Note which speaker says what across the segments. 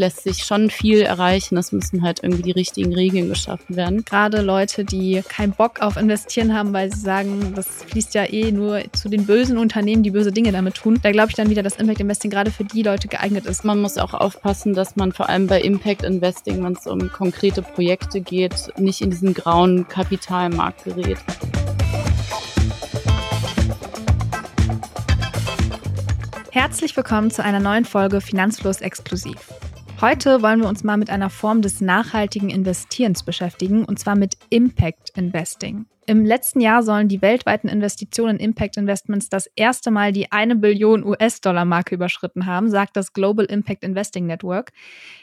Speaker 1: lässt sich schon viel erreichen. Es müssen halt irgendwie die richtigen Regeln geschaffen werden.
Speaker 2: Gerade Leute, die keinen Bock auf Investieren haben, weil sie sagen, das fließt ja eh nur zu den bösen Unternehmen, die böse Dinge damit tun. Da glaube ich dann wieder, dass Impact Investing gerade für die Leute geeignet ist.
Speaker 1: Man muss auch aufpassen, dass man vor allem bei Impact Investing, wenn es um konkrete Projekte geht, nicht in diesen grauen Kapitalmarkt gerät.
Speaker 2: Herzlich willkommen zu einer neuen Folge Finanzfluss exklusiv. Heute wollen wir uns mal mit einer Form des nachhaltigen Investierens beschäftigen, und zwar mit Impact Investing. Im letzten Jahr sollen die weltweiten Investitionen in Impact Investments das erste Mal die eine Billion US-Dollar-Marke überschritten haben, sagt das Global Impact Investing Network.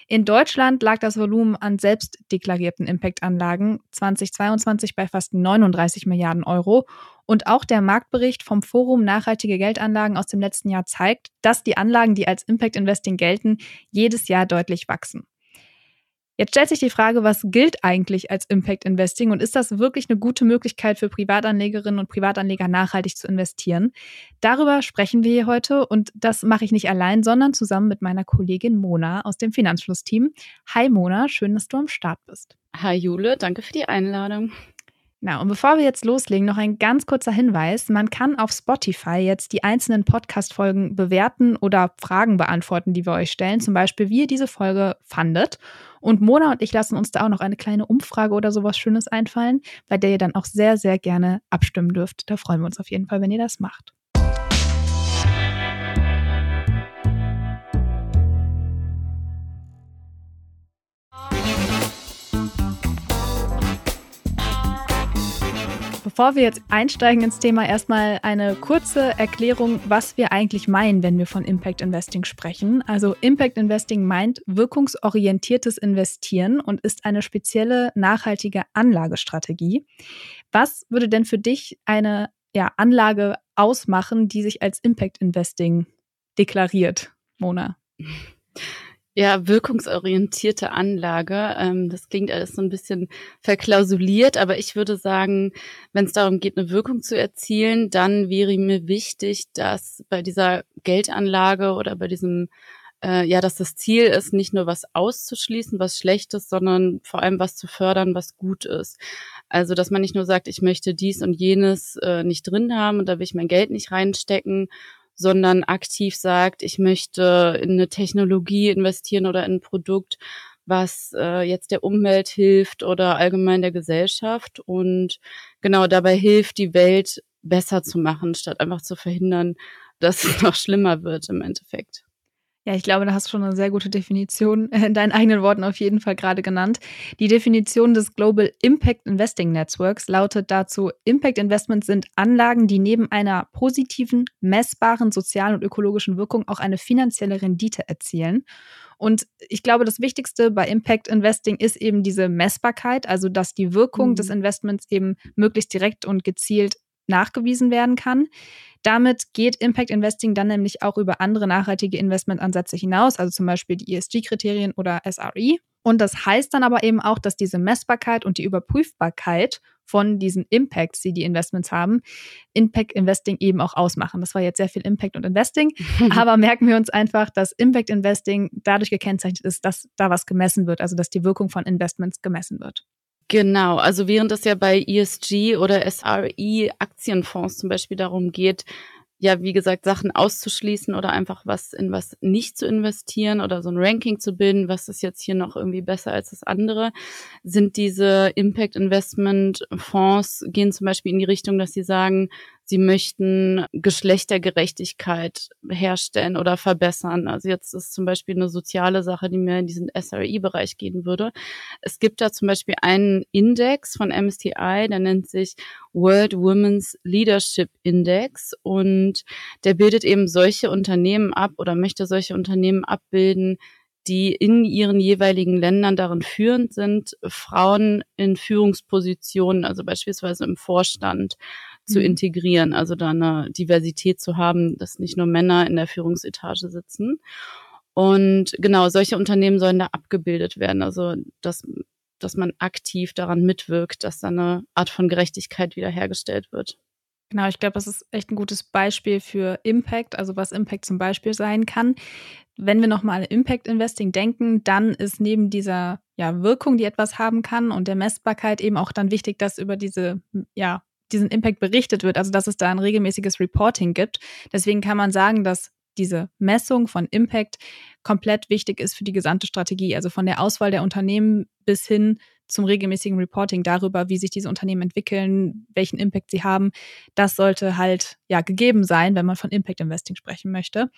Speaker 2: In Deutschland lag das Volumen an selbst deklarierten Impact-Anlagen 2022 bei fast 39 Milliarden Euro. Und auch der Marktbericht vom Forum Nachhaltige Geldanlagen aus dem letzten Jahr zeigt, dass die Anlagen, die als Impact Investing gelten, jedes Jahr deutlich wachsen. Jetzt stellt sich die Frage, was gilt eigentlich als Impact Investing und ist das wirklich eine gute Möglichkeit für Privatanlegerinnen und Privatanleger nachhaltig zu investieren? Darüber sprechen wir hier heute und das mache ich nicht allein, sondern zusammen mit meiner Kollegin Mona aus dem Finanzflussteam. Hi Mona, schön, dass du am Start bist.
Speaker 1: Hi Jule, danke für die Einladung.
Speaker 2: Na, und bevor wir jetzt loslegen, noch ein ganz kurzer Hinweis. Man kann auf Spotify jetzt die einzelnen Podcast-Folgen bewerten oder Fragen beantworten, die wir euch stellen. Zum Beispiel, wie ihr diese Folge fandet. Und Mona und ich lassen uns da auch noch eine kleine Umfrage oder sowas Schönes einfallen, bei der ihr dann auch sehr, sehr gerne abstimmen dürft. Da freuen wir uns auf jeden Fall, wenn ihr das macht. Bevor wir jetzt einsteigen ins Thema, erstmal eine kurze Erklärung, was wir eigentlich meinen, wenn wir von Impact Investing sprechen. Also Impact Investing meint wirkungsorientiertes Investieren und ist eine spezielle nachhaltige Anlagestrategie. Was würde denn für dich eine ja, Anlage ausmachen, die sich als Impact Investing deklariert, Mona?
Speaker 1: Ja, wirkungsorientierte Anlage. Ähm, das klingt alles so ein bisschen verklausuliert, aber ich würde sagen, wenn es darum geht, eine Wirkung zu erzielen, dann wäre mir wichtig, dass bei dieser Geldanlage oder bei diesem äh, ja, dass das Ziel ist, nicht nur was auszuschließen, was schlecht ist, sondern vor allem was zu fördern, was gut ist. Also, dass man nicht nur sagt, ich möchte dies und jenes äh, nicht drin haben und da will ich mein Geld nicht reinstecken, sondern aktiv sagt, ich möchte in eine Technologie investieren oder in ein Produkt, was äh, jetzt der Umwelt hilft oder allgemein der Gesellschaft und genau dabei hilft, die Welt besser zu machen, statt einfach zu verhindern, dass es noch schlimmer wird im Endeffekt.
Speaker 2: Ja, ich glaube, da hast du schon eine sehr gute Definition in deinen eigenen Worten auf jeden Fall gerade genannt. Die Definition des Global Impact Investing Networks lautet dazu, Impact Investments sind Anlagen, die neben einer positiven, messbaren sozialen und ökologischen Wirkung auch eine finanzielle Rendite erzielen. Und ich glaube, das Wichtigste bei Impact Investing ist eben diese Messbarkeit, also dass die Wirkung mhm. des Investments eben möglichst direkt und gezielt nachgewiesen werden kann. Damit geht Impact Investing dann nämlich auch über andere nachhaltige Investmentansätze hinaus, also zum Beispiel die ESG-Kriterien oder SRE. Und das heißt dann aber eben auch, dass diese Messbarkeit und die Überprüfbarkeit von diesen Impacts, die die Investments haben, Impact Investing eben auch ausmachen. Das war jetzt sehr viel Impact und Investing, aber merken wir uns einfach, dass Impact Investing dadurch gekennzeichnet ist, dass da was gemessen wird, also dass die Wirkung von Investments gemessen wird.
Speaker 1: Genau, also während es ja bei ESG oder SRE Aktienfonds zum Beispiel darum geht, ja, wie gesagt, Sachen auszuschließen oder einfach was in was nicht zu investieren oder so ein Ranking zu bilden, was ist jetzt hier noch irgendwie besser als das andere, sind diese Impact Investment Fonds gehen zum Beispiel in die Richtung, dass sie sagen, sie möchten Geschlechtergerechtigkeit herstellen oder verbessern. Also jetzt ist zum Beispiel eine soziale Sache, die mehr in diesen SRE-Bereich gehen würde. Es gibt da zum Beispiel einen Index von MSTI, der nennt sich World Women's Leadership Index und der bildet eben solche Unternehmen ab oder möchte solche Unternehmen abbilden, die in ihren jeweiligen Ländern darin führend sind, Frauen in Führungspositionen, also beispielsweise im Vorstand, zu mhm. integrieren, also da eine Diversität zu haben, dass nicht nur Männer in der Führungsetage sitzen. Und genau, solche Unternehmen sollen da abgebildet werden, also dass, dass man aktiv daran mitwirkt, dass da eine Art von Gerechtigkeit wiederhergestellt wird.
Speaker 2: Genau, ich glaube, das ist echt ein gutes Beispiel für Impact, also was Impact zum Beispiel sein kann. Wenn wir nochmal an Impact Investing denken, dann ist neben dieser ja, Wirkung, die etwas haben kann und der Messbarkeit eben auch dann wichtig, dass über diese, ja, diesen Impact berichtet wird, also dass es da ein regelmäßiges Reporting gibt. Deswegen kann man sagen, dass diese Messung von Impact komplett wichtig ist für die gesamte Strategie, also von der Auswahl der Unternehmen bis hin zum regelmäßigen Reporting darüber, wie sich diese Unternehmen entwickeln, welchen Impact sie haben. Das sollte halt ja gegeben sein, wenn man von Impact Investing sprechen möchte.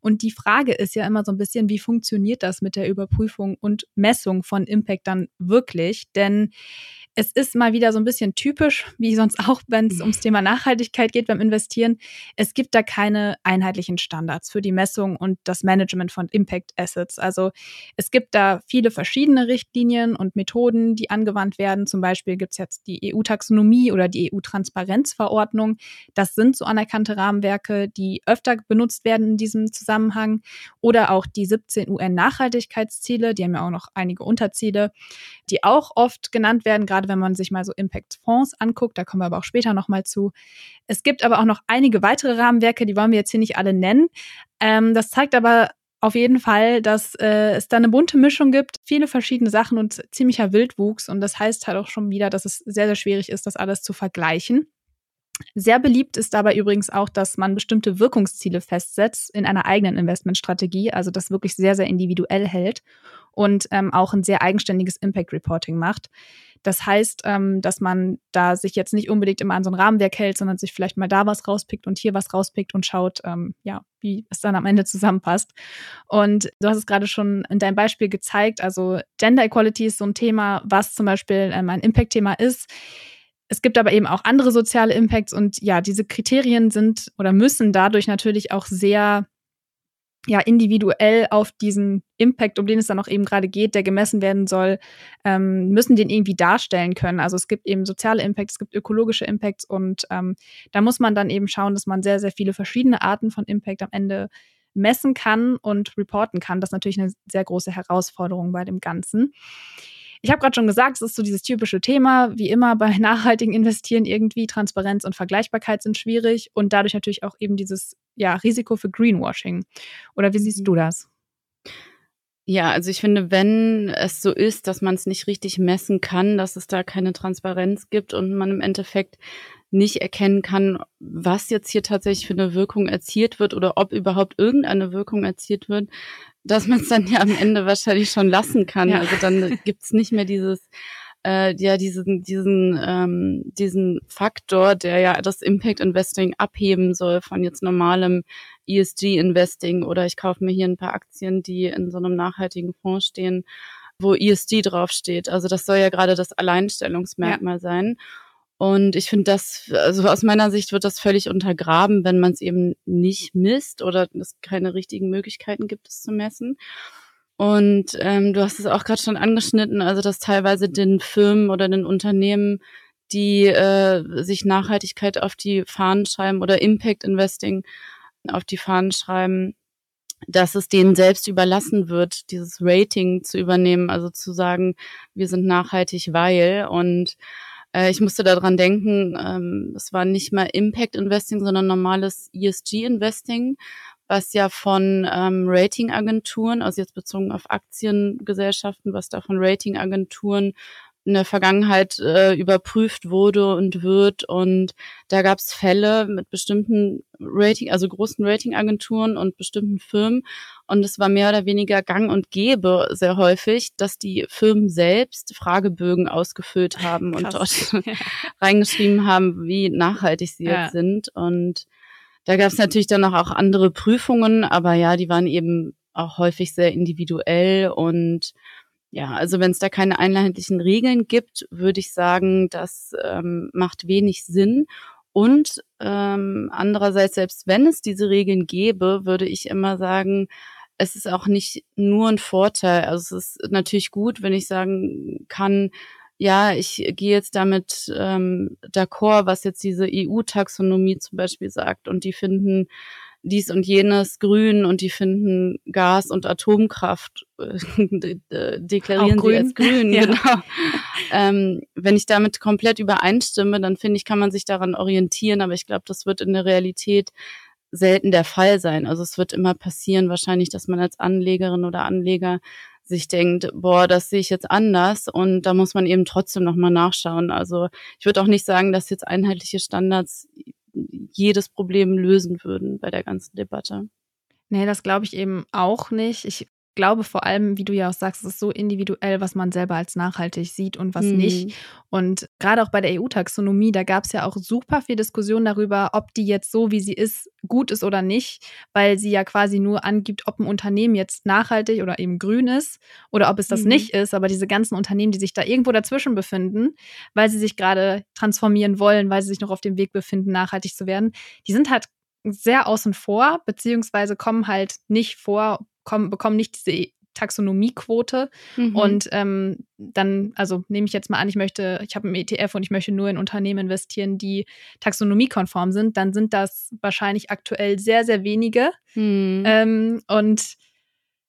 Speaker 2: Und die Frage ist ja immer so ein bisschen, wie funktioniert das mit der Überprüfung und Messung von Impact dann wirklich? Denn es ist mal wieder so ein bisschen typisch, wie sonst auch, wenn es ums Thema Nachhaltigkeit geht beim Investieren. Es gibt da keine einheitlichen Standards für die Messung und das Management von Impact Assets. Also es gibt da viele verschiedene Richtlinien und Methoden, die angewandt werden. Zum Beispiel gibt es jetzt die EU-Taxonomie oder die EU-Transparenzverordnung. Das sind so anerkannte Rahmenwerke, die öfter benutzt werden in diesem Zusammenhang. Oder auch die 17 UN-Nachhaltigkeitsziele, die haben ja auch noch einige Unterziele, die auch oft genannt werden, gerade gerade wenn man sich mal so Impact-Fonds anguckt, da kommen wir aber auch später nochmal zu. Es gibt aber auch noch einige weitere Rahmenwerke, die wollen wir jetzt hier nicht alle nennen. Ähm, das zeigt aber auf jeden Fall, dass äh, es da eine bunte Mischung gibt, viele verschiedene Sachen und ziemlicher Wildwuchs. Und das heißt halt auch schon wieder, dass es sehr, sehr schwierig ist, das alles zu vergleichen. Sehr beliebt ist dabei übrigens auch, dass man bestimmte Wirkungsziele festsetzt in einer eigenen Investmentstrategie, also das wirklich sehr, sehr individuell hält und ähm, auch ein sehr eigenständiges Impact Reporting macht. Das heißt, ähm, dass man da sich jetzt nicht unbedingt immer an so ein Rahmenwerk hält, sondern sich vielleicht mal da was rauspickt und hier was rauspickt und schaut, ähm, ja, wie es dann am Ende zusammenpasst. Und du hast es gerade schon in deinem Beispiel gezeigt, also Gender Equality ist so ein Thema, was zum Beispiel ähm, ein Impact-Thema ist. Es gibt aber eben auch andere soziale Impacts und ja, diese Kriterien sind oder müssen dadurch natürlich auch sehr ja individuell auf diesen Impact, um den es dann auch eben gerade geht, der gemessen werden soll, ähm, müssen den irgendwie darstellen können. Also es gibt eben soziale Impacts, es gibt ökologische Impacts und ähm, da muss man dann eben schauen, dass man sehr, sehr viele verschiedene Arten von Impact am Ende messen kann und reporten kann. Das ist natürlich eine sehr große Herausforderung bei dem Ganzen. Ich habe gerade schon gesagt, es ist so dieses typische Thema, wie immer bei nachhaltigen Investieren irgendwie Transparenz und Vergleichbarkeit sind schwierig und dadurch natürlich auch eben dieses ja, Risiko für Greenwashing. Oder wie siehst du mhm. das?
Speaker 1: Ja, also ich finde, wenn es so ist, dass man es nicht richtig messen kann, dass es da keine Transparenz gibt und man im Endeffekt nicht erkennen kann, was jetzt hier tatsächlich für eine Wirkung erzielt wird oder ob überhaupt irgendeine Wirkung erzielt wird, dass man es dann ja am Ende wahrscheinlich schon lassen kann. Ja. Also dann gibt's nicht mehr dieses äh, ja diesen diesen ähm, diesen Faktor, der ja das Impact Investing abheben soll von jetzt normalem ESG Investing oder ich kaufe mir hier ein paar Aktien, die in so einem nachhaltigen Fonds stehen, wo ESG draufsteht. Also das soll ja gerade das Alleinstellungsmerkmal ja. sein. Und ich finde das, also aus meiner Sicht wird das völlig untergraben, wenn man es eben nicht misst oder es keine richtigen Möglichkeiten gibt, es zu messen. Und ähm, du hast es auch gerade schon angeschnitten, also dass teilweise den Firmen oder den Unternehmen, die äh, sich Nachhaltigkeit auf die Fahnen schreiben oder Impact Investing auf die Fahnen schreiben, dass es denen selbst überlassen wird, dieses Rating zu übernehmen, also zu sagen, wir sind nachhaltig, weil und äh, ich musste daran denken, ähm, es war nicht mehr Impact Investing, sondern normales ESG Investing, was ja von ähm, Ratingagenturen, also jetzt bezogen auf Aktiengesellschaften, was da von Ratingagenturen in der Vergangenheit äh, überprüft wurde und wird. Und da gab es Fälle mit bestimmten Rating, also großen Ratingagenturen und bestimmten Firmen. Und es war mehr oder weniger gang und gäbe sehr häufig, dass die Firmen selbst Fragebögen ausgefüllt haben Krass. und dort reingeschrieben haben, wie nachhaltig sie ja. jetzt sind. Und da gab es natürlich dann auch andere Prüfungen, aber ja, die waren eben auch häufig sehr individuell und ja, also wenn es da keine einheitlichen Regeln gibt, würde ich sagen, das ähm, macht wenig Sinn. Und ähm, andererseits, selbst wenn es diese Regeln gäbe, würde ich immer sagen, es ist auch nicht nur ein Vorteil. Also es ist natürlich gut, wenn ich sagen kann, ja, ich gehe jetzt damit ähm, d'accord, was jetzt diese EU-Taxonomie zum Beispiel sagt. Und die finden dies und jenes grün und die finden Gas und Atomkraft äh, deklarieren sie als grün, ja. genau. Ähm, wenn ich damit komplett übereinstimme, dann finde ich, kann man sich daran orientieren, aber ich glaube, das wird in der Realität selten der Fall sein. Also es wird immer passieren, wahrscheinlich, dass man als Anlegerin oder Anleger sich denkt, boah, das sehe ich jetzt anders und da muss man eben trotzdem nochmal nachschauen. Also ich würde auch nicht sagen, dass jetzt einheitliche Standards jedes Problem lösen würden bei der ganzen Debatte.
Speaker 2: Nee, das glaube ich eben auch nicht. Ich glaube vor allem, wie du ja auch sagst, es ist so individuell, was man selber als nachhaltig sieht und was mhm. nicht. Und gerade auch bei der EU-Taxonomie, da gab es ja auch super viel Diskussion darüber, ob die jetzt so, wie sie ist, gut ist oder nicht, weil sie ja quasi nur angibt, ob ein Unternehmen jetzt nachhaltig oder eben grün ist oder ob es das mhm. nicht ist. Aber diese ganzen Unternehmen, die sich da irgendwo dazwischen befinden, weil sie sich gerade transformieren wollen, weil sie sich noch auf dem Weg befinden, nachhaltig zu werden, die sind halt sehr außen vor, beziehungsweise kommen halt nicht vor, kommen, bekommen nicht diese Taxonomiequote. Mhm. Und ähm, dann, also nehme ich jetzt mal an, ich möchte, ich habe einen ETF und ich möchte nur in Unternehmen investieren, die taxonomiekonform sind, dann sind das wahrscheinlich aktuell sehr, sehr wenige. Mhm. Ähm, und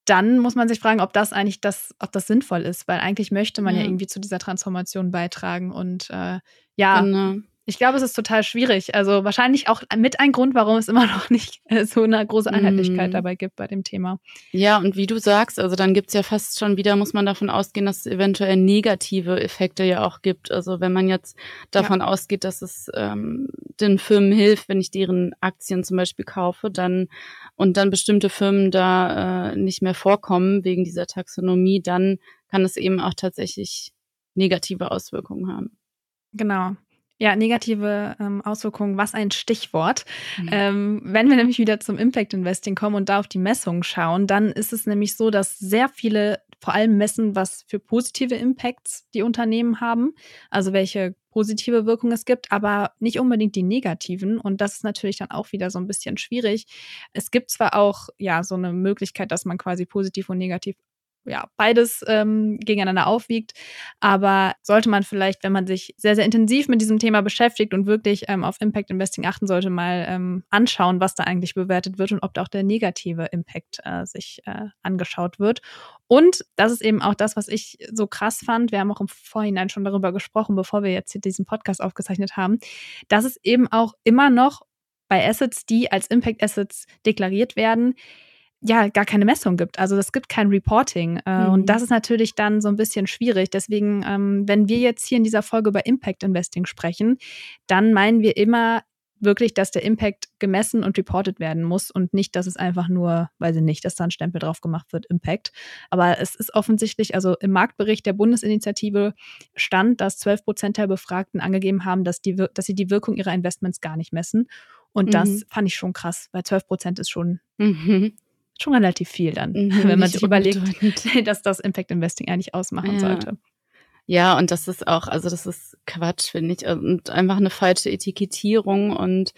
Speaker 2: dann muss man sich fragen, ob das eigentlich das, ob das sinnvoll ist, weil eigentlich möchte man ja, ja irgendwie zu dieser Transformation beitragen. Und äh, ja, genau. Ich glaube, es ist total schwierig. Also wahrscheinlich auch mit ein Grund, warum es immer noch nicht äh, so eine große Einheitlichkeit mm. dabei gibt bei dem Thema.
Speaker 1: Ja, und wie du sagst, also dann gibt's ja fast schon wieder, muss man davon ausgehen, dass es eventuell negative Effekte ja auch gibt. Also wenn man jetzt davon ja. ausgeht, dass es ähm, den Firmen hilft, wenn ich deren Aktien zum Beispiel kaufe, dann und dann bestimmte Firmen da äh, nicht mehr vorkommen wegen dieser Taxonomie, dann kann es eben auch tatsächlich negative Auswirkungen haben.
Speaker 2: Genau. Ja, negative ähm, Auswirkungen, was ein Stichwort. Mhm. Ähm, wenn wir nämlich wieder zum Impact Investing kommen und da auf die Messungen schauen, dann ist es nämlich so, dass sehr viele vor allem messen, was für positive Impacts die Unternehmen haben, also welche positive Wirkung es gibt, aber nicht unbedingt die negativen. Und das ist natürlich dann auch wieder so ein bisschen schwierig. Es gibt zwar auch ja so eine Möglichkeit, dass man quasi positiv und negativ ja, beides ähm, gegeneinander aufwiegt. Aber sollte man vielleicht, wenn man sich sehr, sehr intensiv mit diesem Thema beschäftigt und wirklich ähm, auf Impact Investing achten sollte, mal ähm, anschauen, was da eigentlich bewertet wird und ob da auch der negative Impact äh, sich äh, angeschaut wird. Und das ist eben auch das, was ich so krass fand. Wir haben auch im Vorhinein schon darüber gesprochen, bevor wir jetzt hier diesen Podcast aufgezeichnet haben, dass es eben auch immer noch bei Assets, die als Impact Assets deklariert werden, ja gar keine Messung gibt. Also es gibt kein Reporting. Äh, mhm. Und das ist natürlich dann so ein bisschen schwierig. Deswegen, ähm, wenn wir jetzt hier in dieser Folge über Impact Investing sprechen, dann meinen wir immer wirklich, dass der Impact gemessen und reported werden muss und nicht, dass es einfach nur, weiß ich nicht, dass da ein Stempel drauf gemacht wird, Impact. Aber es ist offensichtlich, also im Marktbericht der Bundesinitiative stand, dass 12 Prozent der Befragten angegeben haben, dass, die, dass sie die Wirkung ihrer Investments gar nicht messen. Und mhm. das fand ich schon krass, weil 12 Prozent ist schon mhm schon relativ viel dann, mhm, wenn man sich überlegt, dass das Impact Investing eigentlich ausmachen ja. sollte.
Speaker 1: Ja, und das ist auch, also das ist Quatsch, finde ich, und einfach eine falsche Etikettierung. Und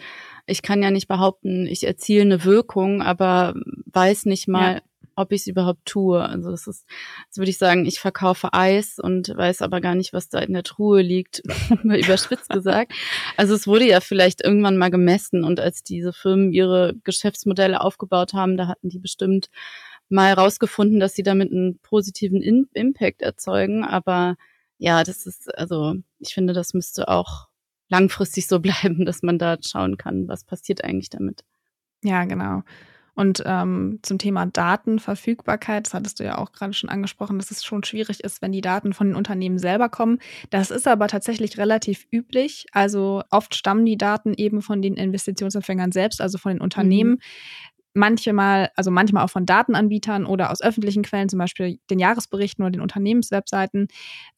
Speaker 1: ich kann ja nicht behaupten, ich erziele eine Wirkung, aber weiß nicht mal, ja ob ich es überhaupt tue. Also das ist, jetzt würde ich sagen, ich verkaufe Eis und weiß aber gar nicht, was da in der Truhe liegt, überspitzt gesagt. Also es wurde ja vielleicht irgendwann mal gemessen und als diese Firmen ihre Geschäftsmodelle aufgebaut haben, da hatten die bestimmt mal rausgefunden, dass sie damit einen positiven In Impact erzeugen. Aber ja, das ist, also ich finde, das müsste auch langfristig so bleiben, dass man da schauen kann, was passiert eigentlich damit.
Speaker 2: Ja, genau. Und ähm, zum Thema Datenverfügbarkeit, das hattest du ja auch gerade schon angesprochen, dass es schon schwierig ist, wenn die Daten von den Unternehmen selber kommen. Das ist aber tatsächlich relativ üblich. Also oft stammen die Daten eben von den Investitionsempfängern selbst, also von den Unternehmen. Mhm manchmal, also manchmal auch von Datenanbietern oder aus öffentlichen Quellen, zum Beispiel den Jahresberichten oder den Unternehmenswebseiten.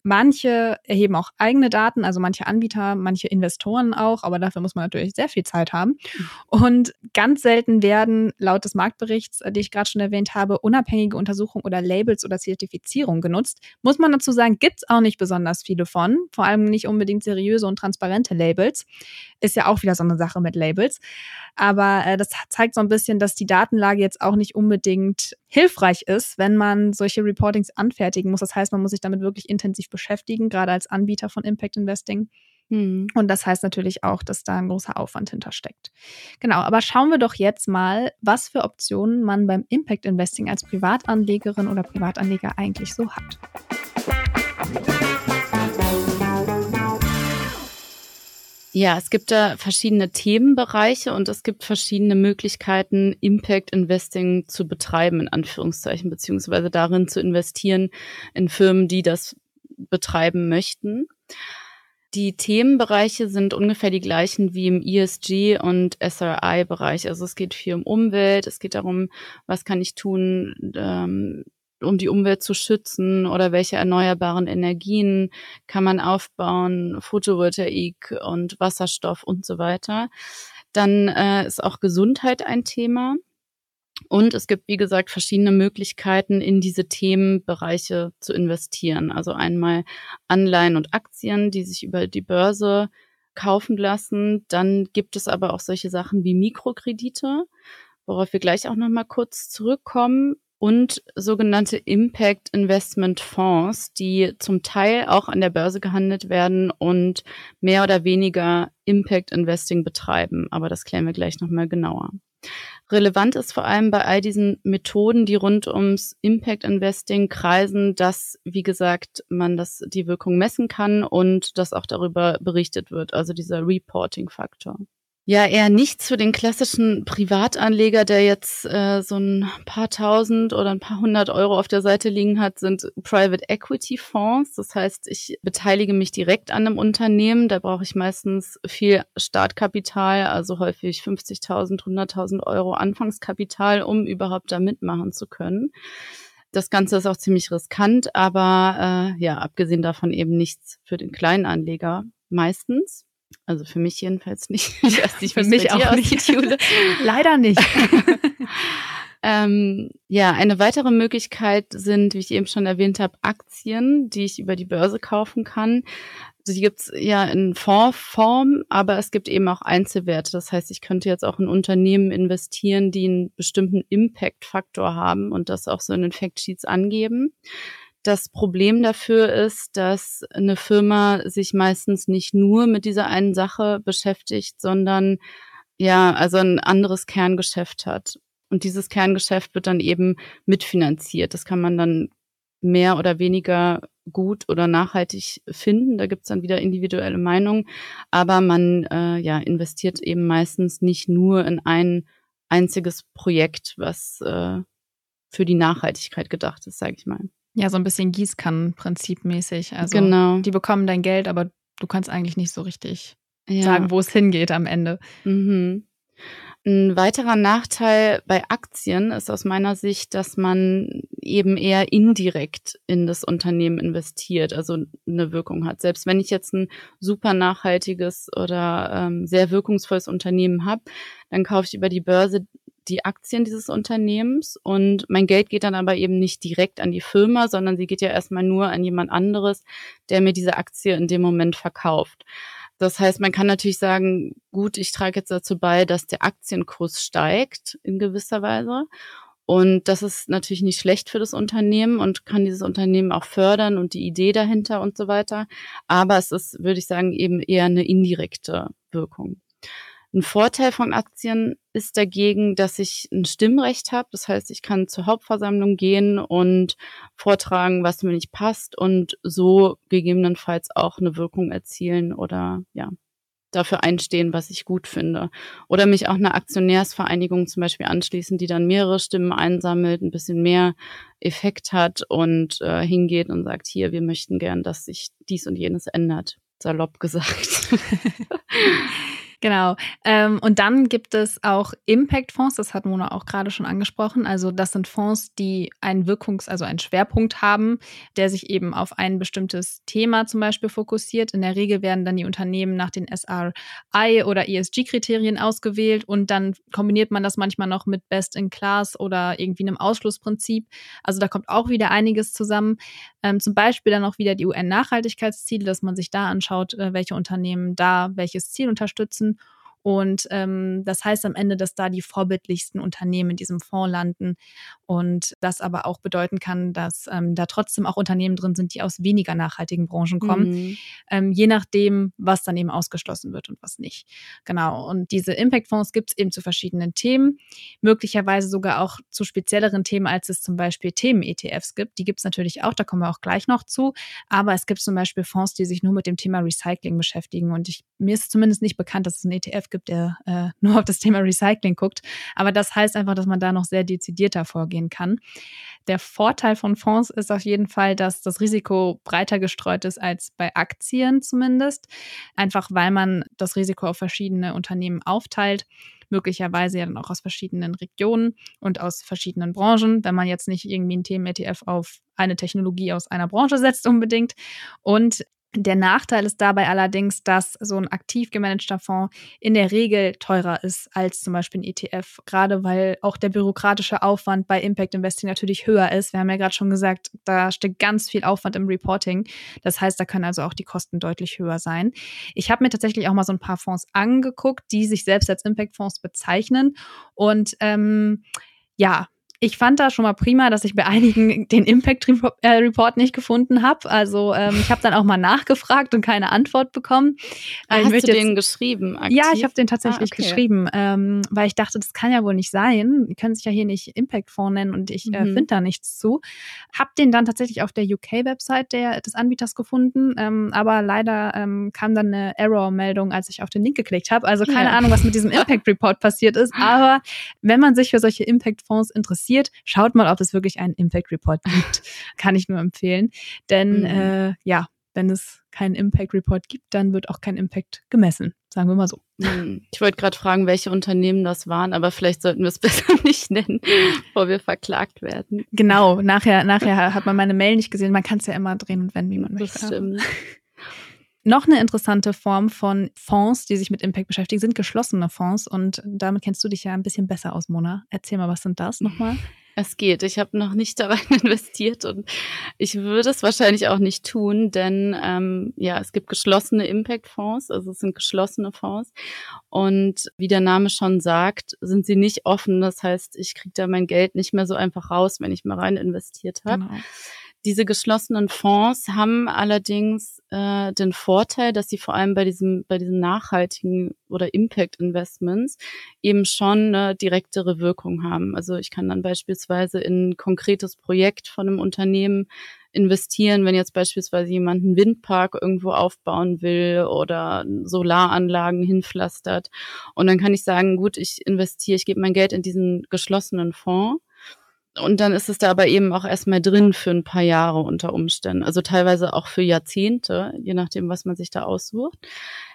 Speaker 2: Manche erheben auch eigene Daten, also manche Anbieter, manche Investoren auch, aber dafür muss man natürlich sehr viel Zeit haben. Und ganz selten werden laut des Marktberichts, den ich gerade schon erwähnt habe, unabhängige Untersuchungen oder Labels oder Zertifizierung genutzt. Muss man dazu sagen, gibt es auch nicht besonders viele von, vor allem nicht unbedingt seriöse und transparente Labels. Ist ja auch wieder so eine Sache mit Labels. Aber äh, das zeigt so ein bisschen, dass die Datenlage jetzt auch nicht unbedingt hilfreich ist, wenn man solche Reportings anfertigen muss. Das heißt, man muss sich damit wirklich intensiv beschäftigen, gerade als Anbieter von Impact Investing. Mhm. Und das heißt natürlich auch, dass da ein großer Aufwand hintersteckt. Genau, aber schauen wir doch jetzt mal, was für Optionen man beim Impact Investing als Privatanlegerin oder Privatanleger eigentlich so hat.
Speaker 1: Ja, es gibt da verschiedene Themenbereiche und es gibt verschiedene Möglichkeiten, Impact Investing zu betreiben, in Anführungszeichen, beziehungsweise darin zu investieren in Firmen, die das betreiben möchten. Die Themenbereiche sind ungefähr die gleichen wie im ESG und SRI-Bereich. Also es geht viel um Umwelt, es geht darum, was kann ich tun, ähm, um die Umwelt zu schützen oder welche erneuerbaren Energien kann man aufbauen, Photovoltaik und Wasserstoff und so weiter. Dann äh, ist auch Gesundheit ein Thema. Und es gibt, wie gesagt, verschiedene Möglichkeiten, in diese Themenbereiche zu investieren. Also einmal Anleihen und Aktien, die sich über die Börse kaufen lassen. Dann gibt es aber auch solche Sachen wie Mikrokredite, worauf wir gleich auch nochmal kurz zurückkommen. Und sogenannte Impact Investment Fonds, die zum Teil auch an der Börse gehandelt werden und mehr oder weniger Impact Investing betreiben. Aber das klären wir gleich nochmal genauer. Relevant ist vor allem bei all diesen Methoden, die rund ums Impact Investing kreisen, dass, wie gesagt, man das, die Wirkung messen kann und dass auch darüber berichtet wird, also dieser Reporting-Faktor. Ja, eher nichts für den klassischen Privatanleger, der jetzt äh, so ein paar tausend oder ein paar hundert Euro auf der Seite liegen hat, sind Private Equity Fonds. Das heißt, ich beteilige mich direkt an einem Unternehmen. Da brauche ich meistens viel Startkapital, also häufig 50.000, 100.000 Euro Anfangskapital, um überhaupt da mitmachen zu können. Das Ganze ist auch ziemlich riskant, aber äh, ja, abgesehen davon eben nichts für den kleinen Anleger meistens. Also für mich jedenfalls nicht.
Speaker 2: Ich weiß nicht, für mich auch nicht. Jule. Leider nicht.
Speaker 1: ähm, ja, eine weitere Möglichkeit sind, wie ich eben schon erwähnt habe, Aktien, die ich über die Börse kaufen kann. Also die gibt's ja in Fondsform, aber es gibt eben auch Einzelwerte. Das heißt, ich könnte jetzt auch in Unternehmen investieren, die einen bestimmten Impact-Faktor haben und das auch so in den Factsheets angeben. Das Problem dafür ist, dass eine Firma sich meistens nicht nur mit dieser einen Sache beschäftigt, sondern ja, also ein anderes Kerngeschäft hat. Und dieses Kerngeschäft wird dann eben mitfinanziert. Das kann man dann mehr oder weniger gut oder nachhaltig finden. Da gibt's dann wieder individuelle Meinungen. Aber man äh, ja, investiert eben meistens nicht nur in ein einziges Projekt, was äh, für die Nachhaltigkeit gedacht ist, sage ich mal.
Speaker 2: Ja, so ein bisschen Gießkannenprinzip mäßig. Also genau. die bekommen dein Geld, aber du kannst eigentlich nicht so richtig ja. sagen, wo es hingeht am Ende.
Speaker 1: Mhm. Ein weiterer Nachteil bei Aktien ist aus meiner Sicht, dass man eben eher indirekt in das Unternehmen investiert, also eine Wirkung hat. Selbst wenn ich jetzt ein super nachhaltiges oder ähm, sehr wirkungsvolles Unternehmen habe, dann kaufe ich über die Börse die Aktien dieses Unternehmens und mein Geld geht dann aber eben nicht direkt an die Firma, sondern sie geht ja erstmal nur an jemand anderes, der mir diese Aktie in dem Moment verkauft. Das heißt, man kann natürlich sagen, gut, ich trage jetzt dazu bei, dass der Aktienkurs steigt in gewisser Weise. Und das ist natürlich nicht schlecht für das Unternehmen und kann dieses Unternehmen auch fördern und die Idee dahinter und so weiter. Aber es ist, würde ich sagen, eben eher eine indirekte Wirkung. Ein Vorteil von Aktien ist dagegen, dass ich ein Stimmrecht habe. Das heißt, ich kann zur Hauptversammlung gehen und vortragen, was mir nicht passt und so gegebenenfalls auch eine Wirkung erzielen oder ja, dafür einstehen, was ich gut finde. Oder mich auch einer Aktionärsvereinigung zum Beispiel anschließen, die dann mehrere Stimmen einsammelt, ein bisschen mehr Effekt hat und äh, hingeht und sagt, hier, wir möchten gern, dass sich dies und jenes ändert. Salopp gesagt.
Speaker 2: Genau. Ähm, und dann gibt es auch Impact-Fonds, das hat Mona auch gerade schon angesprochen. Also das sind Fonds, die einen Wirkungs-, also einen Schwerpunkt haben, der sich eben auf ein bestimmtes Thema zum Beispiel fokussiert. In der Regel werden dann die Unternehmen nach den SRI oder ESG-Kriterien ausgewählt und dann kombiniert man das manchmal noch mit Best in Class oder irgendwie einem Ausschlussprinzip. Also da kommt auch wieder einiges zusammen. Ähm, zum Beispiel dann auch wieder die UN-Nachhaltigkeitsziele, dass man sich da anschaut, äh, welche Unternehmen da welches Ziel unterstützen werden Und ähm, das heißt am Ende, dass da die vorbildlichsten Unternehmen in diesem Fonds landen und das aber auch bedeuten kann, dass ähm, da trotzdem auch Unternehmen drin sind, die aus weniger nachhaltigen Branchen kommen, mhm. ähm, je nachdem, was dann eben ausgeschlossen wird und was nicht. Genau. Und diese Impact-Fonds gibt es eben zu verschiedenen Themen, möglicherweise sogar auch zu spezielleren Themen, als es zum Beispiel Themen-ETFs gibt. Die gibt es natürlich auch, da kommen wir auch gleich noch zu. Aber es gibt zum Beispiel Fonds, die sich nur mit dem Thema Recycling beschäftigen. Und ich, mir ist zumindest nicht bekannt, dass es einen ETF gibt, der äh, nur auf das Thema Recycling guckt. Aber das heißt einfach, dass man da noch sehr dezidierter vorgehen kann. Der Vorteil von Fonds ist auf jeden Fall, dass das Risiko breiter gestreut ist als bei Aktien zumindest. Einfach weil man das Risiko auf verschiedene Unternehmen aufteilt möglicherweise ja dann auch aus verschiedenen Regionen und aus verschiedenen Branchen, wenn man jetzt nicht irgendwie ein Themen-ETF auf eine Technologie aus einer Branche setzt unbedingt. Und der Nachteil ist dabei allerdings, dass so ein aktiv gemanagter Fonds in der Regel teurer ist als zum Beispiel ein ETF, gerade weil auch der bürokratische Aufwand bei Impact Investing natürlich höher ist. Wir haben ja gerade schon gesagt, da steckt ganz viel Aufwand im Reporting. Das heißt, da können also auch die Kosten deutlich höher sein. Ich habe mir tatsächlich auch mal so ein paar Fonds angeguckt, die sich selbst als Impact Fonds bezeichnen und ähm, ja, ich fand da schon mal prima, dass ich bei einigen den Impact äh, Report nicht gefunden habe. Also ähm, ich habe dann auch mal nachgefragt und keine Antwort bekommen.
Speaker 1: Ah, hast du jetzt, den geschrieben?
Speaker 2: Aktiv? Ja, ich habe den tatsächlich ah, okay. geschrieben, ähm, weil ich dachte, das kann ja wohl nicht sein. Die können sich ja hier nicht Impact Fonds nennen und ich äh, mhm. finde da nichts zu. Hab den dann tatsächlich auf der UK-Website des Anbieters gefunden, ähm, aber leider ähm, kam dann eine Error-Meldung, als ich auf den Link geklickt habe. Also keine ja. Ahnung, was mit diesem Impact Report passiert ist. Aber wenn man sich für solche Impact Fonds interessiert, interessiert, schaut mal, ob es wirklich einen Impact Report gibt. Kann ich nur empfehlen. Denn mhm. äh, ja, wenn es keinen Impact Report gibt, dann wird auch kein Impact gemessen. Sagen wir mal so.
Speaker 1: Mhm. Ich wollte gerade fragen, welche Unternehmen das waren, aber vielleicht sollten wir es besser nicht nennen, bevor wir verklagt werden.
Speaker 2: Genau, nachher, nachher hat man meine Mail nicht gesehen. Man kann es ja immer drehen und wenden, wie man möchte.
Speaker 1: Das stimmt.
Speaker 2: Noch eine interessante Form von Fonds, die sich mit Impact beschäftigen, sind geschlossene Fonds. Und damit kennst du dich ja ein bisschen besser aus, Mona. Erzähl mal, was sind das nochmal?
Speaker 1: Es geht. Ich habe noch nicht daran investiert und ich würde es wahrscheinlich auch nicht tun, denn ähm, ja, es gibt geschlossene Impact-Fonds, also es sind geschlossene Fonds. Und wie der Name schon sagt, sind sie nicht offen. Das heißt, ich kriege da mein Geld nicht mehr so einfach raus, wenn ich mal rein investiert habe. Genau. Diese geschlossenen Fonds haben allerdings äh, den Vorteil, dass sie vor allem bei diesem bei diesen nachhaltigen oder Impact Investments eben schon eine direktere Wirkung haben. Also ich kann dann beispielsweise in ein konkretes Projekt von einem Unternehmen investieren, wenn jetzt beispielsweise jemand einen Windpark irgendwo aufbauen will oder Solaranlagen hinpflastert. Und dann kann ich sagen, gut, ich investiere, ich gebe mein Geld in diesen geschlossenen Fonds und dann ist es da aber eben auch erstmal drin für ein paar Jahre unter Umständen. Also teilweise auch für Jahrzehnte, je nachdem, was man sich da aussucht.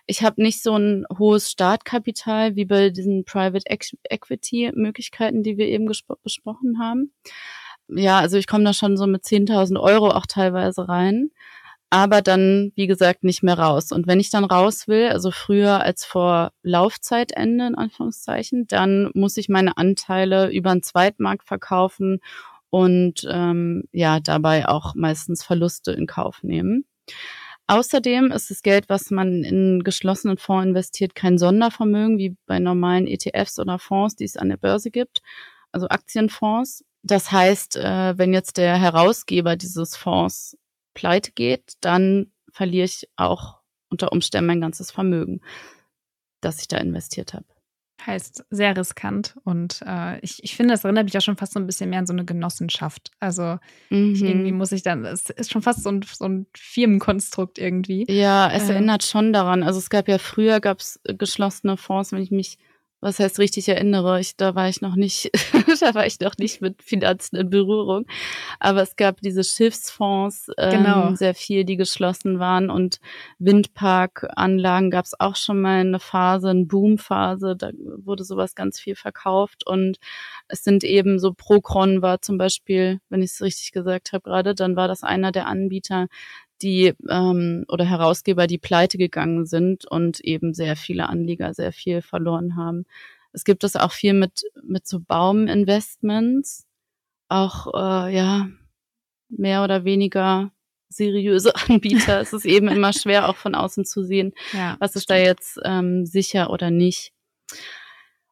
Speaker 1: Ich habe nicht so ein hohes Startkapital wie bei diesen Private Equity Möglichkeiten, die wir eben besprochen haben. Ja, also ich komme da schon so mit 10.000 Euro auch teilweise rein aber dann, wie gesagt, nicht mehr raus. Und wenn ich dann raus will, also früher als vor Laufzeitende, in Anführungszeichen, dann muss ich meine Anteile über einen Zweitmarkt verkaufen und ähm, ja, dabei auch meistens Verluste in Kauf nehmen. Außerdem ist das Geld, was man in geschlossenen Fonds investiert, kein Sondervermögen wie bei normalen ETFs oder Fonds, die es an der Börse gibt, also Aktienfonds. Das heißt, äh, wenn jetzt der Herausgeber dieses Fonds pleite geht, dann verliere ich auch unter Umständen mein ganzes Vermögen, das ich da investiert habe.
Speaker 2: Heißt sehr riskant und äh, ich, ich finde, das erinnert mich ja schon fast so ein bisschen mehr an so eine Genossenschaft. Also mhm. ich, irgendwie muss ich dann, es ist schon fast so ein, so ein Firmenkonstrukt irgendwie.
Speaker 1: Ja, es äh. erinnert schon daran. Also es gab ja früher, gab es geschlossene Fonds, wenn ich mich was heißt richtig erinnere, ich, da war ich noch nicht, da war ich noch nicht mit Finanzen in Berührung. Aber es gab diese Schiffsfonds, ähm, genau. sehr viel, die geschlossen waren und Windparkanlagen gab es auch schon mal eine Phase, eine Boomphase, da wurde sowas ganz viel verkauft und es sind eben so Procron war zum Beispiel, wenn ich es richtig gesagt habe gerade, dann war das einer der Anbieter, die ähm, oder Herausgeber, die pleite gegangen sind und eben sehr viele Anleger sehr viel verloren haben. Es gibt es auch viel mit mit so Bauminvestments, auch äh, ja mehr oder weniger seriöse Anbieter. es ist eben immer schwer, auch von außen zu sehen, ja, was ist da jetzt ähm, sicher oder nicht.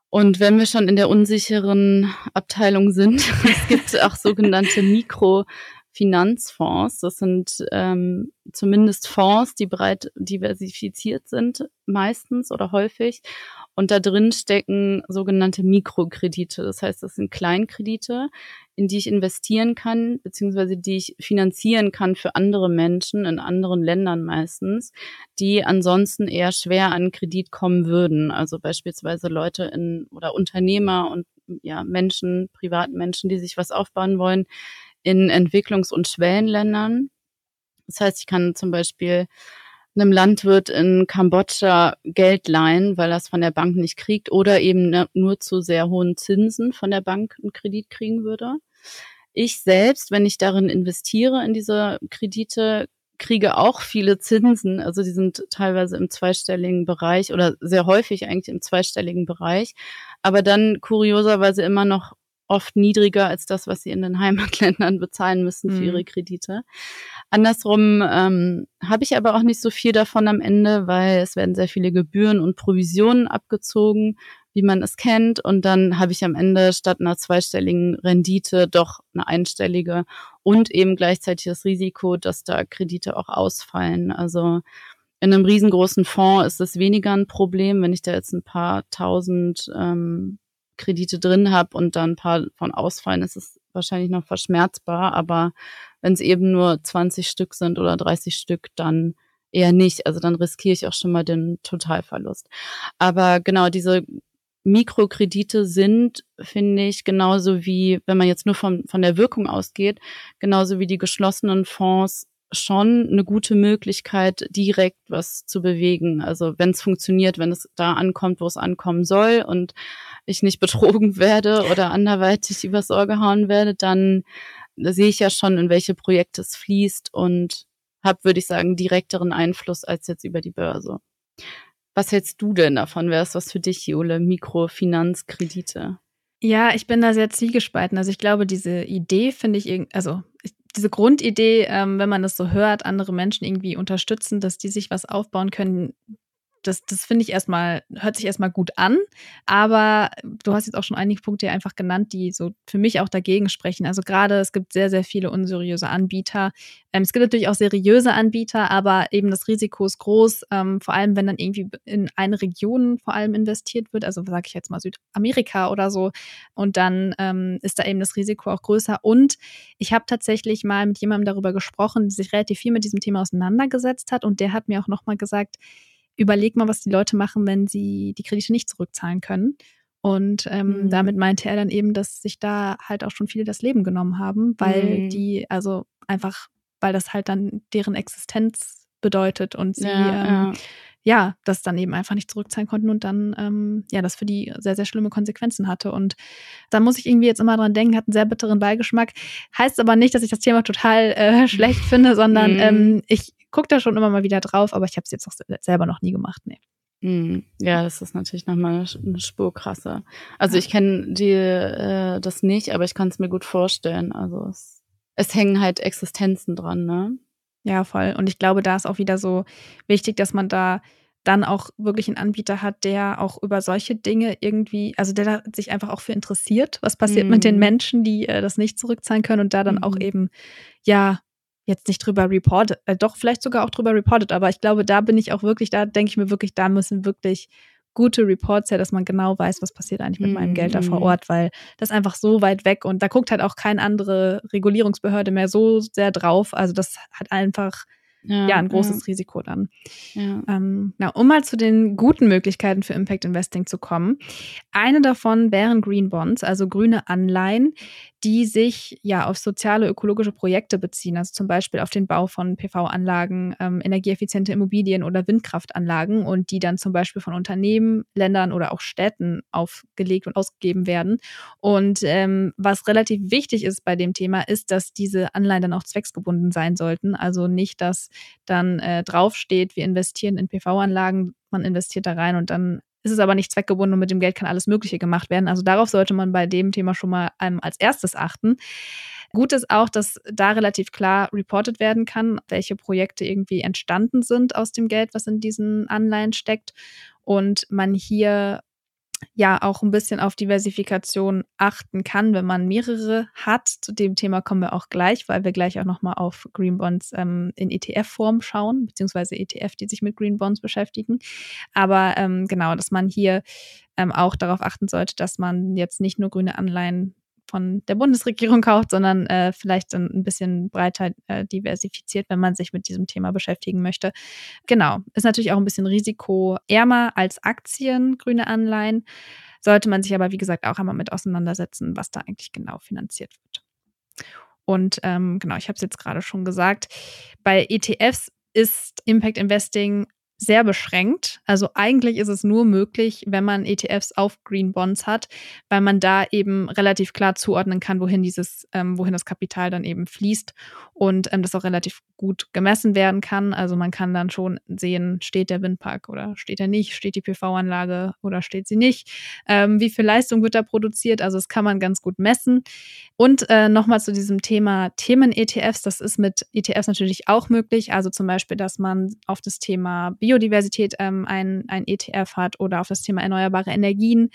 Speaker 1: Und wenn wir schon in der unsicheren Abteilung sind, es gibt auch sogenannte Mikrofinanzfonds. Das sind ähm, zumindest Fonds, die breit diversifiziert sind, meistens oder häufig. Und da drin stecken sogenannte Mikrokredite. Das heißt, das sind Kleinkredite, in die ich investieren kann, beziehungsweise die ich finanzieren kann für andere Menschen in anderen Ländern meistens, die ansonsten eher schwer an Kredit kommen würden. Also beispielsweise Leute in oder Unternehmer und ja, Menschen, Privatmenschen, die sich was aufbauen wollen in Entwicklungs- und Schwellenländern. Das heißt, ich kann zum Beispiel einem Landwirt in Kambodscha Geld leihen, weil er es von der Bank nicht kriegt oder eben ne, nur zu sehr hohen Zinsen von der Bank einen Kredit kriegen würde. Ich selbst, wenn ich darin investiere in diese Kredite, kriege auch viele Zinsen. Also die sind teilweise im zweistelligen Bereich oder sehr häufig eigentlich im zweistelligen Bereich, aber dann kurioserweise immer noch oft niedriger als das, was sie in den Heimatländern bezahlen müssen für mhm. ihre Kredite. Andersrum ähm, habe ich aber auch nicht so viel davon am Ende, weil es werden sehr viele Gebühren und Provisionen abgezogen, wie man es kennt. Und dann habe ich am Ende statt einer zweistelligen Rendite doch eine einstellige und eben gleichzeitig das Risiko, dass da Kredite auch ausfallen. Also in einem riesengroßen Fonds ist es weniger ein Problem, wenn ich da jetzt ein paar tausend ähm, Kredite drin habe und dann ein paar von ausfallen, ist es wahrscheinlich noch verschmerzbar. Aber wenn es eben nur 20 Stück sind oder 30 Stück, dann eher nicht. Also dann riskiere ich auch schon mal den Totalverlust. Aber genau diese Mikrokredite sind, finde ich, genauso wie, wenn man jetzt nur von, von der Wirkung ausgeht, genauso wie die geschlossenen Fonds schon eine gute Möglichkeit, direkt was zu bewegen. Also wenn es funktioniert, wenn es da ankommt, wo es ankommen soll und ich nicht betrogen werde oder anderweitig übers Ohr gehauen werde, dann sehe ich ja schon, in welche Projekte es fließt und habe, würde ich sagen, direkteren Einfluss als jetzt über die Börse. Was hältst du denn davon? Wäre es was für dich, Jule? Mikrofinanzkredite?
Speaker 2: Ja, ich bin da sehr zwiegespalten. Also ich glaube, diese Idee finde ich, also diese Grundidee, ähm, wenn man das so hört, andere Menschen irgendwie unterstützen, dass die sich was aufbauen können, das, das finde ich erstmal, hört sich erstmal gut an. Aber du hast jetzt auch schon einige Punkte einfach genannt, die so für mich auch dagegen sprechen. Also gerade es gibt sehr, sehr viele unseriöse Anbieter. Ähm, es gibt natürlich auch seriöse Anbieter, aber eben das Risiko ist groß, ähm, vor allem wenn dann irgendwie in eine Region vor allem investiert wird, also sage ich jetzt mal Südamerika oder so. Und dann ähm, ist da eben das Risiko auch größer. Und ich habe tatsächlich mal mit jemandem darüber gesprochen, der sich relativ viel mit diesem Thema auseinandergesetzt hat. Und der hat mir auch nochmal gesagt, überleg mal, was die Leute machen, wenn sie die Kredite nicht zurückzahlen können. Und ähm, mhm. damit meinte er dann eben, dass sich da halt auch schon viele das Leben genommen haben, weil mhm. die, also einfach, weil das halt dann deren Existenz bedeutet und sie ja, ähm, ja. ja, das dann eben einfach nicht zurückzahlen konnten und dann ähm, ja das für die sehr, sehr schlimme Konsequenzen hatte. Und da muss ich irgendwie jetzt immer dran denken, hat einen sehr bitteren Beigeschmack. Heißt aber nicht, dass ich das Thema total äh, schlecht finde, sondern mhm. ähm, ich gucke da schon immer mal wieder drauf, aber ich habe es jetzt auch selber noch nie gemacht, nee.
Speaker 1: Hm, ja, das ist natürlich nochmal eine Spur krasser. Also ich kenne die äh, das nicht, aber ich kann es mir gut vorstellen. Also es, es hängen halt Existenzen dran, ne?
Speaker 2: Ja, voll. Und ich glaube, da ist auch wieder so wichtig, dass man da dann auch wirklich einen Anbieter hat, der auch über solche Dinge irgendwie, also der da sich einfach auch für interessiert, was passiert mhm. mit den mhm. Menschen, die äh, das nicht zurückzahlen können und da dann mhm. auch eben, ja, jetzt nicht drüber reportet, äh, doch vielleicht sogar auch drüber reportet, aber ich glaube, da bin ich auch wirklich, da denke ich mir wirklich, da müssen wirklich gute Reports her, dass man genau weiß, was passiert eigentlich mit meinem Geld da vor mhm. Ort, weil das einfach so weit weg und da guckt halt auch keine andere Regulierungsbehörde mehr so sehr drauf. Also das hat einfach ja, ja ein großes ja. Risiko dann. Ja. Ähm, na, um mal zu den guten Möglichkeiten für Impact Investing zu kommen. Eine davon wären Green Bonds, also grüne Anleihen, die sich ja auf soziale, ökologische Projekte beziehen, also zum Beispiel auf den Bau von PV-Anlagen, ähm, energieeffiziente Immobilien oder Windkraftanlagen und die dann zum Beispiel von Unternehmen, Ländern oder auch Städten aufgelegt und ausgegeben werden. Und ähm, was relativ wichtig ist bei dem Thema, ist, dass diese Anleihen dann auch zwecksgebunden sein sollten. Also nicht, dass dann äh, draufsteht, wir investieren in PV-Anlagen, man investiert da rein und dann ist es aber nicht zweckgebunden und mit dem Geld kann alles Mögliche gemacht werden. Also darauf sollte man bei dem Thema schon mal ähm, als erstes achten. Gut ist auch, dass da relativ klar reported werden kann, welche Projekte irgendwie entstanden sind aus dem Geld, was in diesen Anleihen steckt. Und man hier ja auch ein bisschen auf Diversifikation achten kann, wenn man mehrere hat. Zu dem Thema kommen wir auch gleich, weil wir gleich auch nochmal auf Green Bonds ähm, in ETF-Form schauen, beziehungsweise ETF, die sich mit Green Bonds beschäftigen. Aber ähm, genau, dass man hier ähm, auch darauf achten sollte, dass man jetzt nicht nur grüne Anleihen von der Bundesregierung kauft, sondern äh, vielleicht ein bisschen breiter äh, diversifiziert, wenn man sich mit diesem Thema beschäftigen möchte. Genau, ist natürlich auch ein bisschen risikoärmer als Aktien, grüne Anleihen. Sollte man sich aber, wie gesagt, auch einmal mit auseinandersetzen, was da eigentlich genau finanziert wird. Und ähm, genau, ich habe es jetzt gerade schon gesagt, bei ETFs ist Impact Investing sehr beschränkt. Also eigentlich ist es nur möglich, wenn man ETFs auf Green Bonds hat, weil man da eben relativ klar zuordnen kann, wohin dieses, ähm, wohin das Kapital dann eben fließt und ähm, das auch relativ gut gemessen werden kann. Also man kann dann schon sehen, steht der Windpark oder steht er nicht, steht die PV-Anlage oder steht sie nicht, ähm, wie viel Leistung wird da produziert. Also das kann man ganz gut messen. Und äh, nochmal zu diesem Thema Themen-ETFs. Das ist mit ETFs natürlich auch möglich. Also zum Beispiel, dass man auf das Thema Biodiversität ähm, ein, ein ETF hat oder auf das Thema erneuerbare Energien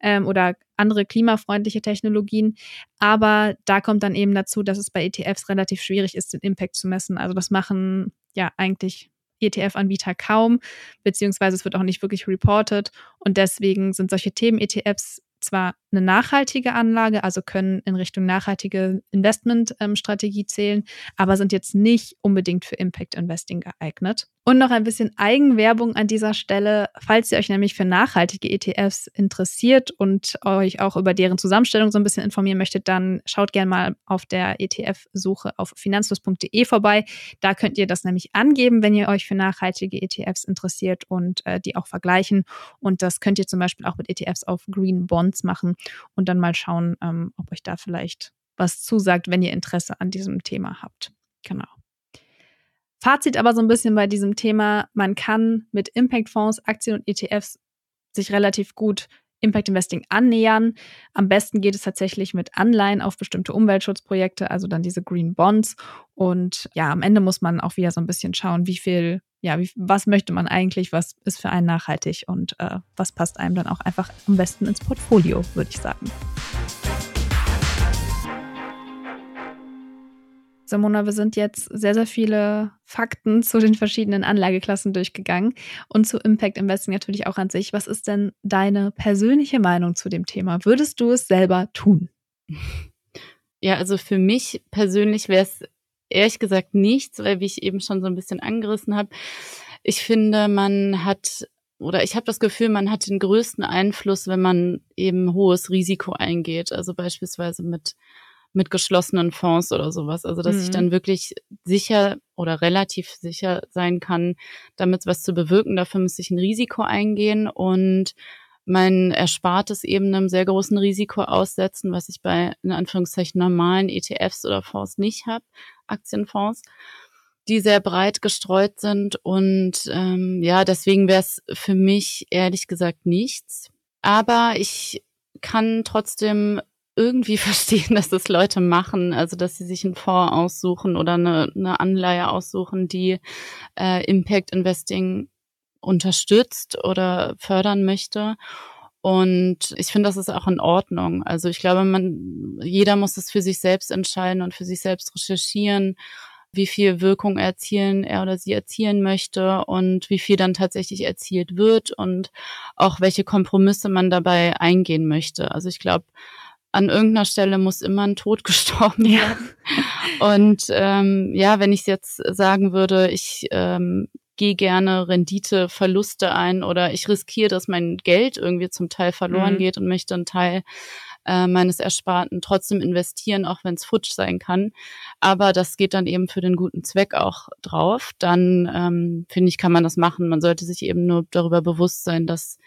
Speaker 2: ähm, oder andere klimafreundliche Technologien. Aber da kommt dann eben dazu, dass es bei ETFs relativ schwierig ist, den Impact zu messen. Also das machen ja eigentlich ETF-Anbieter kaum, beziehungsweise es wird auch nicht wirklich reported. Und deswegen sind solche Themen-ETFs zwar eine nachhaltige Anlage, also können in Richtung nachhaltige Investmentstrategie ähm, zählen, aber sind jetzt nicht unbedingt für Impact Investing geeignet. Und noch ein bisschen Eigenwerbung an dieser Stelle. Falls ihr euch nämlich für nachhaltige ETFs interessiert und euch auch über deren Zusammenstellung so ein bisschen informieren möchtet, dann schaut gerne mal auf der ETF-Suche auf finanzfluss.de vorbei. Da könnt ihr das nämlich angeben, wenn ihr euch für nachhaltige ETFs interessiert und äh, die auch vergleichen. Und das könnt ihr zum Beispiel auch mit ETFs auf Green Bonds machen und dann mal schauen, ähm, ob euch da vielleicht was zusagt, wenn ihr Interesse an diesem Thema habt. Genau. Fazit aber so ein bisschen bei diesem Thema, man kann mit Impact-Fonds, Aktien und ETFs sich relativ gut Impact Investing annähern. Am besten geht es tatsächlich mit Anleihen auf bestimmte Umweltschutzprojekte, also dann diese Green Bonds. Und ja, am Ende muss man auch wieder so ein bisschen schauen, wie viel, ja, wie, was möchte man eigentlich, was ist für einen nachhaltig und äh, was passt einem dann auch einfach am besten ins Portfolio, würde ich sagen. Simona, wir sind jetzt sehr, sehr viele Fakten zu den verschiedenen Anlageklassen durchgegangen und zu Impact Investing natürlich auch an sich. Was ist denn deine persönliche Meinung zu dem Thema? Würdest du es selber tun?
Speaker 1: Ja, also für mich persönlich wäre es ehrlich gesagt nichts, weil wie ich eben schon so ein bisschen angerissen habe, ich finde, man hat oder ich habe das Gefühl, man hat den größten Einfluss, wenn man eben hohes Risiko eingeht. Also beispielsweise mit mit geschlossenen Fonds oder sowas. Also dass mhm. ich dann wirklich sicher oder relativ sicher sein kann, damit was zu bewirken. Dafür muss ich ein Risiko eingehen und mein Erspartes eben einem sehr großen Risiko aussetzen, was ich bei in Anführungszeichen normalen ETFs oder Fonds nicht habe, Aktienfonds, die sehr breit gestreut sind. Und ähm, ja, deswegen wäre es für mich ehrlich gesagt nichts. Aber ich kann trotzdem irgendwie verstehen, dass das Leute machen, also dass sie sich einen Fonds aussuchen oder eine, eine Anleihe aussuchen, die äh, Impact Investing unterstützt oder fördern möchte. Und ich finde, das ist auch in Ordnung. Also ich glaube, man, jeder muss es für sich selbst entscheiden und für sich selbst recherchieren, wie viel Wirkung erzielen er oder sie erzielen möchte und wie viel dann tatsächlich erzielt wird und auch welche Kompromisse man dabei eingehen möchte. Also ich glaube, an irgendeiner Stelle muss immer ein Tod gestorben werden. Ja. Und ähm, ja, wenn ich jetzt sagen würde, ich ähm, gehe gerne Rendite, Verluste ein oder ich riskiere, dass mein Geld irgendwie zum Teil verloren mhm. geht und möchte einen Teil äh, meines Ersparten trotzdem investieren, auch wenn es futsch sein kann. Aber das geht dann eben für den guten Zweck auch drauf. Dann ähm, finde ich, kann man das machen. Man sollte sich eben nur darüber bewusst sein, dass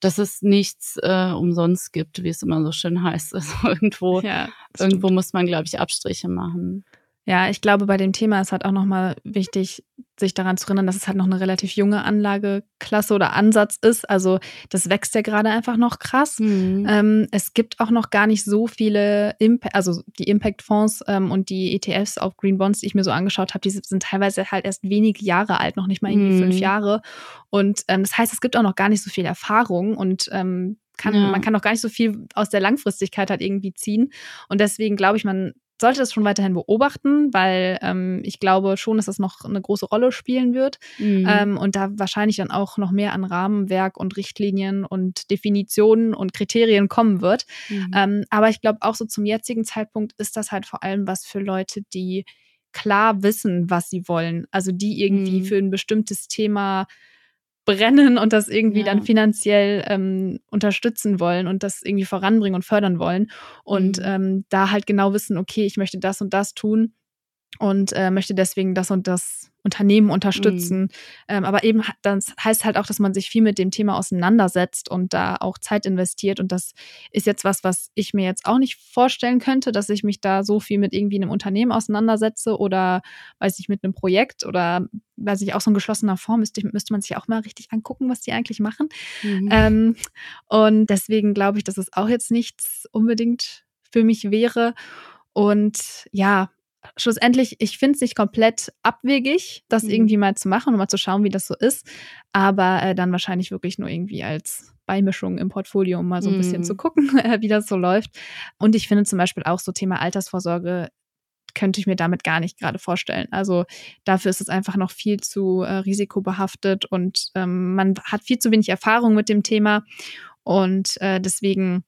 Speaker 1: dass es nichts äh, umsonst gibt, wie es immer so schön heißt. Also irgendwo, ja, irgendwo muss man, glaube ich, Abstriche machen.
Speaker 2: Ja, ich glaube, bei dem Thema ist halt auch nochmal wichtig, sich daran zu erinnern, dass es halt noch eine relativ junge Anlageklasse oder Ansatz ist. Also das wächst ja gerade einfach noch krass. Mhm. Ähm, es gibt auch noch gar nicht so viele, Imp also die Impact-Fonds ähm, und die ETFs auf Green Bonds, die ich mir so angeschaut habe, die sind teilweise halt erst wenige Jahre alt, noch nicht mal irgendwie mhm. fünf Jahre. Und ähm, das heißt, es gibt auch noch gar nicht so viel Erfahrung und ähm, kann, ja. man kann auch gar nicht so viel aus der Langfristigkeit halt irgendwie ziehen. Und deswegen glaube ich, man sollte das schon weiterhin beobachten, weil ähm, ich glaube schon, dass das noch eine große Rolle spielen wird mhm. ähm, und da wahrscheinlich dann auch noch mehr an Rahmenwerk und Richtlinien und Definitionen und Kriterien kommen wird. Mhm. Ähm, aber ich glaube auch so zum jetzigen Zeitpunkt ist das halt vor allem was für Leute, die klar wissen, was sie wollen. Also die irgendwie mhm. für ein bestimmtes Thema brennen und das irgendwie ja. dann finanziell ähm, unterstützen wollen und das irgendwie voranbringen und fördern wollen. Und mhm. ähm, da halt genau wissen, okay, ich möchte das und das tun und äh, möchte deswegen das und das Unternehmen unterstützen. Mhm. Ähm, aber eben, das heißt halt auch, dass man sich viel mit dem Thema auseinandersetzt und da auch Zeit investiert. Und das ist jetzt was, was ich mir jetzt auch nicht vorstellen könnte, dass ich mich da so viel mit irgendwie einem Unternehmen auseinandersetze oder weiß ich, mit einem Projekt oder weiß ich, auch so in geschlossener Form müsste, müsste man sich auch mal richtig angucken, was die eigentlich machen. Mhm. Ähm, und deswegen glaube ich, dass es auch jetzt nichts unbedingt für mich wäre. Und ja, schlussendlich, ich finde es nicht komplett abwegig, das mhm. irgendwie mal zu machen und mal zu schauen, wie das so ist. Aber äh, dann wahrscheinlich wirklich nur irgendwie als Beimischung im Portfolio, um mal so ein mhm. bisschen zu gucken, äh, wie das so läuft. Und ich finde zum Beispiel auch so Thema Altersvorsorge könnte ich mir damit gar nicht gerade vorstellen. Also dafür ist es einfach noch viel zu äh, risikobehaftet und ähm, man hat viel zu wenig Erfahrung mit dem Thema. Und äh, deswegen,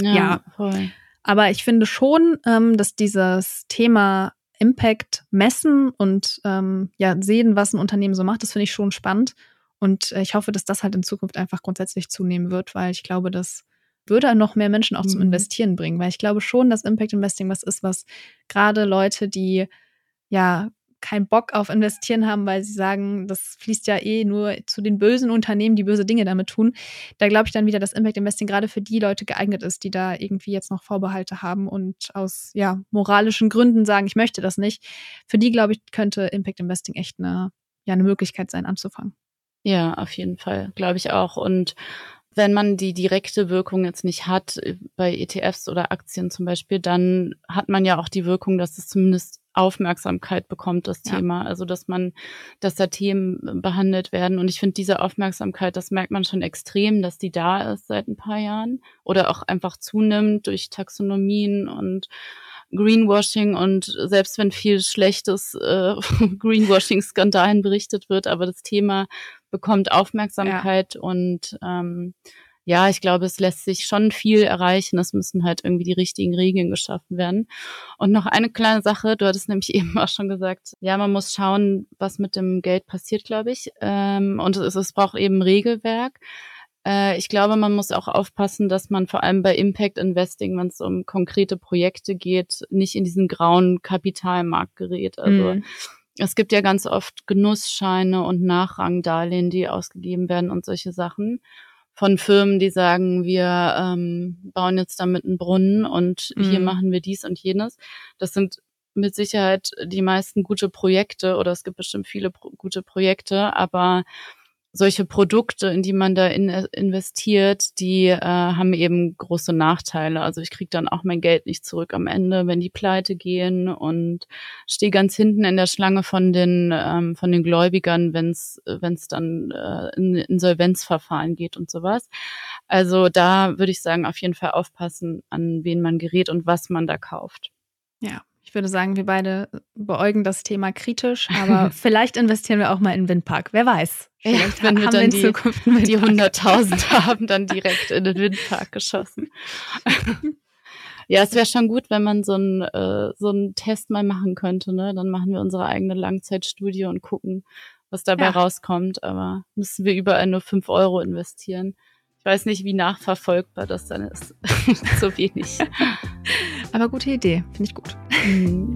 Speaker 2: ja, ja voll. Aber ich finde schon, ähm, dass dieses Thema Impact messen und ähm, ja sehen, was ein Unternehmen so macht, das finde ich schon spannend. Und äh, ich hoffe, dass das halt in Zukunft einfach grundsätzlich zunehmen wird, weil ich glaube, das würde noch mehr Menschen auch mhm. zum Investieren bringen, weil ich glaube schon, dass Impact Investing was ist, was gerade Leute, die ja keinen Bock auf Investieren haben, weil sie sagen, das fließt ja eh nur zu den bösen Unternehmen, die böse Dinge damit tun. Da glaube ich dann wieder, dass Impact Investing gerade für die Leute geeignet ist, die da irgendwie jetzt noch Vorbehalte haben und aus ja, moralischen Gründen sagen, ich möchte das nicht. Für die, glaube ich, könnte Impact Investing echt eine, ja, eine Möglichkeit sein, anzufangen.
Speaker 1: Ja, auf jeden Fall, glaube ich auch. Und wenn man die direkte Wirkung jetzt nicht hat, äh, bei ETFs oder Aktien zum Beispiel, dann hat man ja auch die Wirkung, dass es zumindest Aufmerksamkeit bekommt, das ja. Thema. Also, dass man, dass da Themen behandelt werden. Und ich finde, diese Aufmerksamkeit, das merkt man schon extrem, dass die da ist seit ein paar Jahren oder auch einfach zunimmt durch Taxonomien und Greenwashing und selbst wenn viel schlechtes äh, Greenwashing-Skandalen berichtet wird, aber das Thema bekommt Aufmerksamkeit ja. und ähm, ja, ich glaube, es lässt sich schon viel erreichen. Es müssen halt irgendwie die richtigen Regeln geschaffen werden. Und noch eine kleine Sache, du hattest nämlich eben auch schon gesagt, ja, man muss schauen, was mit dem Geld passiert, glaube ich. Ähm, und es, es braucht eben Regelwerk. Äh, ich glaube, man muss auch aufpassen, dass man vor allem bei Impact Investing, wenn es um konkrete Projekte geht, nicht in diesen grauen Kapitalmarkt gerät. Also mm. es gibt ja ganz oft Genussscheine und Nachrangdarlehen, die ausgegeben werden und solche Sachen von Firmen, die sagen, wir ähm, bauen jetzt damit einen Brunnen und mhm. hier machen wir dies und jenes. Das sind mit Sicherheit die meisten gute Projekte oder es gibt bestimmt viele pro gute Projekte, aber solche Produkte, in die man da in, investiert, die äh, haben eben große Nachteile. Also ich kriege dann auch mein Geld nicht zurück am Ende, wenn die pleite gehen und stehe ganz hinten in der Schlange von den ähm, von den Gläubigern, wenn es wenn es dann äh, in Insolvenzverfahren geht und sowas. Also da würde ich sagen, auf jeden Fall aufpassen, an wen man gerät und was man da kauft.
Speaker 2: Ja, ich würde sagen, wir beide beäugen das Thema kritisch, aber vielleicht investieren wir auch mal in Windpark. Wer weiß.
Speaker 1: Vielleicht ja, wenn wir dann die, die 100.000 haben, dann direkt in den Windpark geschossen. ja, es wäre schon gut, wenn man so einen äh, so einen Test mal machen könnte. Ne? Dann machen wir unsere eigene Langzeitstudie und gucken, was dabei ja. rauskommt. Aber müssen wir überall nur 5 Euro investieren. Ich weiß nicht, wie nachverfolgbar das dann ist. so wenig.
Speaker 2: Aber gute Idee, finde ich gut. Mhm.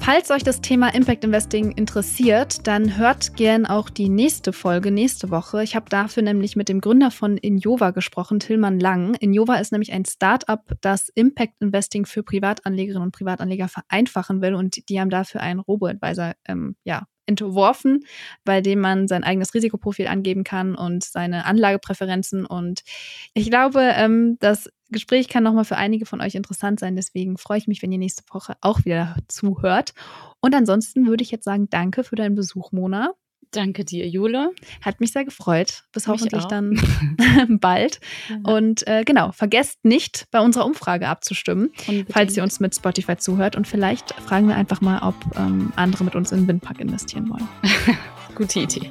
Speaker 2: Falls euch das Thema Impact Investing interessiert, dann hört gern auch die nächste Folge nächste Woche. Ich habe dafür nämlich mit dem Gründer von Injova gesprochen, Tillmann Lang. Injova ist nämlich ein Startup, das Impact Investing für Privatanlegerinnen und Privatanleger vereinfachen will und die haben dafür einen Robo-Advisor ähm, ja, entworfen, bei dem man sein eigenes Risikoprofil angeben kann und seine Anlagepräferenzen. Und ich glaube, ähm, das Gespräch kann nochmal für einige von euch interessant sein. Deswegen freue ich mich, wenn ihr nächste Woche auch wieder zuhört. Und ansonsten würde ich jetzt sagen, danke für deinen Besuch, Mona.
Speaker 1: Danke dir, Jule.
Speaker 2: Hat mich sehr gefreut. Bis mich hoffentlich auch. dann bald. Ja. Und äh, genau, vergesst nicht, bei unserer Umfrage abzustimmen, Unbedingt. falls ihr uns mit Spotify zuhört. Und vielleicht fragen wir einfach mal, ob ähm, andere mit uns in Windpark investieren wollen.
Speaker 1: Gute Idee.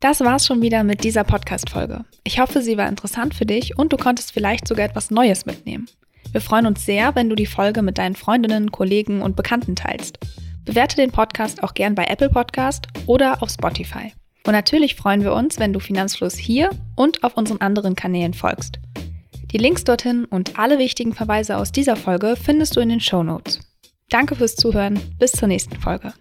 Speaker 2: Das war's schon wieder mit dieser Podcast-Folge. Ich hoffe, sie war interessant für dich und du konntest vielleicht sogar etwas Neues mitnehmen. Wir freuen uns sehr, wenn du die Folge mit deinen Freundinnen, Kollegen und Bekannten teilst. Bewerte den Podcast auch gern bei Apple Podcast oder auf Spotify. Und natürlich freuen wir uns, wenn du Finanzfluss hier und auf unseren anderen Kanälen folgst. Die Links dorthin und alle wichtigen Verweise aus dieser Folge findest du in den Show Notes. Danke fürs Zuhören. Bis zur nächsten Folge.